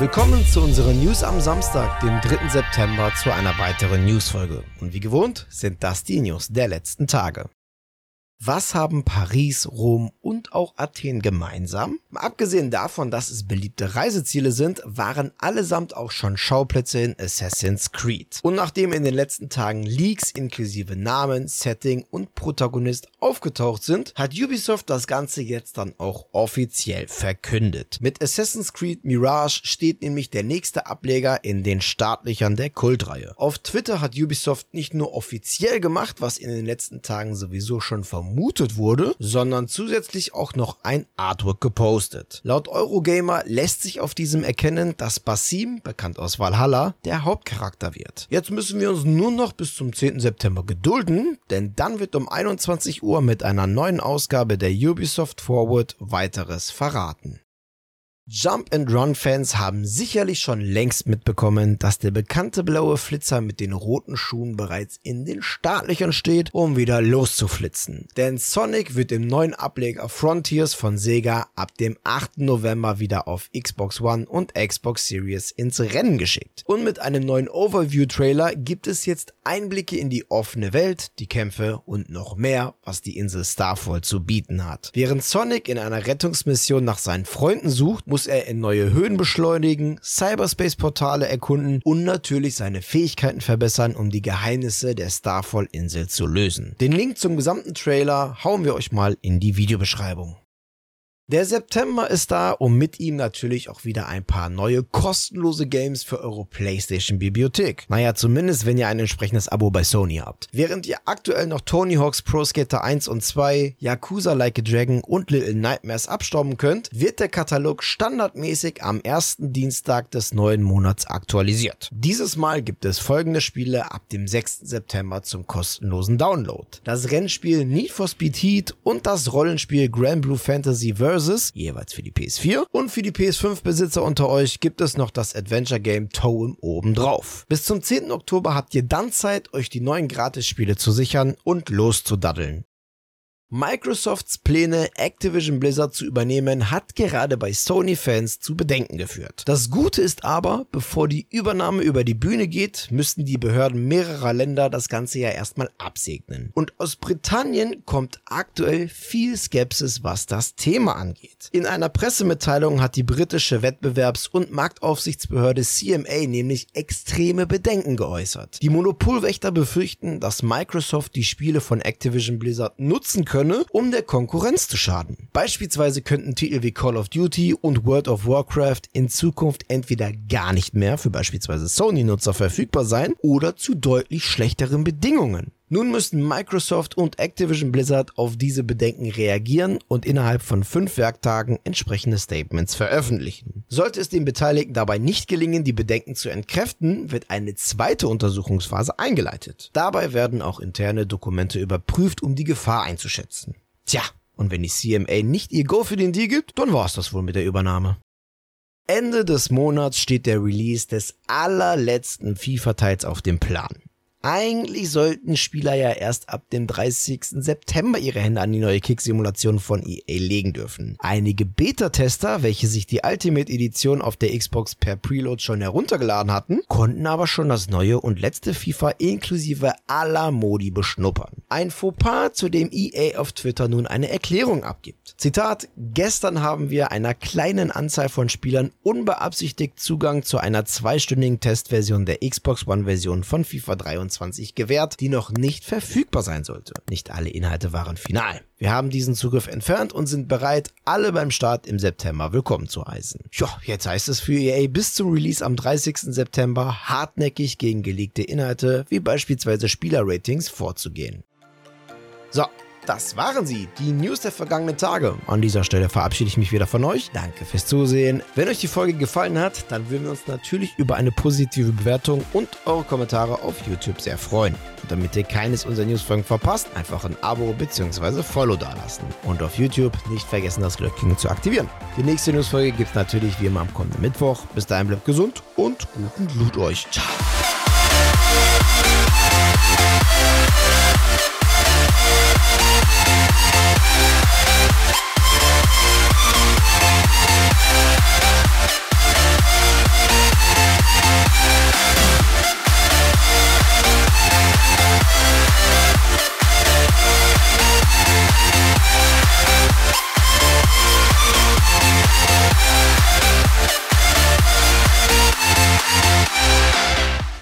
Willkommen zu unseren News am Samstag, dem 3. September, zu einer weiteren Newsfolge. Und wie gewohnt sind das die News der letzten Tage. Was haben Paris, Rom und auch Athen gemeinsam? Abgesehen davon, dass es beliebte Reiseziele sind, waren allesamt auch schon Schauplätze in Assassin's Creed. Und nachdem in den letzten Tagen Leaks inklusive Namen, Setting und Protagonist aufgetaucht sind, hat Ubisoft das Ganze jetzt dann auch offiziell verkündet. Mit Assassin's Creed Mirage steht nämlich der nächste Ableger in den Startlöchern der Kultreihe. Auf Twitter hat Ubisoft nicht nur offiziell gemacht, was in den letzten Tagen sowieso schon vermutet vermutet wurde, sondern zusätzlich auch noch ein Artwork gepostet. Laut Eurogamer lässt sich auf diesem erkennen, dass Basim, bekannt aus Valhalla, der Hauptcharakter wird. Jetzt müssen wir uns nur noch bis zum 10. September gedulden, denn dann wird um 21 Uhr mit einer neuen Ausgabe der Ubisoft Forward weiteres verraten. Jump-and-Run-Fans haben sicherlich schon längst mitbekommen, dass der bekannte blaue Flitzer mit den roten Schuhen bereits in den Startlöchern steht, um wieder loszuflitzen. Denn Sonic wird im neuen Ableger Frontiers von Sega ab dem 8. November wieder auf Xbox One und Xbox Series ins Rennen geschickt. Und mit einem neuen Overview-Trailer gibt es jetzt Einblicke in die offene Welt, die Kämpfe und noch mehr, was die Insel Starfall zu bieten hat. Während Sonic in einer Rettungsmission nach seinen Freunden sucht, muss er in neue Höhen beschleunigen, Cyberspace-Portale erkunden und natürlich seine Fähigkeiten verbessern, um die Geheimnisse der Starfall-Insel zu lösen. Den Link zum gesamten Trailer hauen wir euch mal in die Videobeschreibung. Der September ist da und mit ihm natürlich auch wieder ein paar neue kostenlose Games für eure PlayStation Bibliothek. Naja, zumindest wenn ihr ein entsprechendes Abo bei Sony habt. Während ihr aktuell noch Tony Hawk's Pro Skater 1 und 2, Yakuza Like a Dragon und Little Nightmares abstauben könnt, wird der Katalog standardmäßig am ersten Dienstag des neuen Monats aktualisiert. Dieses Mal gibt es folgende Spiele ab dem 6. September zum kostenlosen Download. Das Rennspiel Need for Speed Heat und das Rollenspiel Grand Blue Fantasy Versus Versus, jeweils für die PS4. Und für die PS5-Besitzer unter euch gibt es noch das Adventure-Game Toem obendrauf. Bis zum 10. Oktober habt ihr dann Zeit, euch die neuen Gratis-Spiele zu sichern und loszudaddeln. Microsofts Pläne, Activision Blizzard zu übernehmen, hat gerade bei Sony-Fans zu Bedenken geführt. Das Gute ist aber, bevor die Übernahme über die Bühne geht, müssten die Behörden mehrerer Länder das Ganze ja erstmal absegnen. Und aus Britannien kommt aktuell viel Skepsis, was das Thema angeht. In einer Pressemitteilung hat die britische Wettbewerbs- und Marktaufsichtsbehörde CMA nämlich extreme Bedenken geäußert. Die Monopolwächter befürchten, dass Microsoft die Spiele von Activision Blizzard nutzen könnte, könne, um der Konkurrenz zu schaden. Beispielsweise könnten Titel wie Call of Duty und World of Warcraft in Zukunft entweder gar nicht mehr für beispielsweise Sony-Nutzer verfügbar sein oder zu deutlich schlechteren Bedingungen. Nun müssten Microsoft und Activision Blizzard auf diese Bedenken reagieren und innerhalb von fünf Werktagen entsprechende Statements veröffentlichen. Sollte es den Beteiligten dabei nicht gelingen, die Bedenken zu entkräften, wird eine zweite Untersuchungsphase eingeleitet. Dabei werden auch interne Dokumente überprüft, um die Gefahr einzuschätzen. Tja, und wenn die CMA nicht ihr Go für den Deal gibt, dann war es das wohl mit der Übernahme. Ende des Monats steht der Release des allerletzten FIFA-Teils auf dem Plan. Eigentlich sollten Spieler ja erst ab dem 30. September ihre Hände an die neue Kick-Simulation von EA legen dürfen. Einige Beta-Tester, welche sich die Ultimate Edition auf der Xbox per Preload schon heruntergeladen hatten, konnten aber schon das neue und letzte FIFA inklusive aller Modi beschnuppern. Ein Fauxpas, zu dem EA auf Twitter nun eine Erklärung abgibt. Zitat, gestern haben wir einer kleinen Anzahl von Spielern unbeabsichtigt Zugang zu einer zweistündigen Testversion der Xbox One Version von FIFA 23 2021 gewährt, die noch nicht verfügbar sein sollte. Nicht alle Inhalte waren final. Wir haben diesen Zugriff entfernt und sind bereit, alle beim Start im September willkommen zu heißen. Ja, jetzt heißt es für EA bis zum Release am 30. September hartnäckig gegen geleakte Inhalte wie beispielsweise Spielerratings vorzugehen. So, das waren sie, die News der vergangenen Tage. An dieser Stelle verabschiede ich mich wieder von euch. Danke fürs Zusehen. Wenn euch die Folge gefallen hat, dann würden wir uns natürlich über eine positive Bewertung und eure Kommentare auf YouTube sehr freuen. Und damit ihr keines unserer Newsfolgen verpasst, einfach ein Abo bzw. Follow dalassen. Und auf YouTube nicht vergessen, das Glöckchen zu aktivieren. Die nächste Newsfolge gibt es natürlich wie immer am kommenden Mittwoch. Bis dahin bleibt gesund und guten Blut euch. Ciao.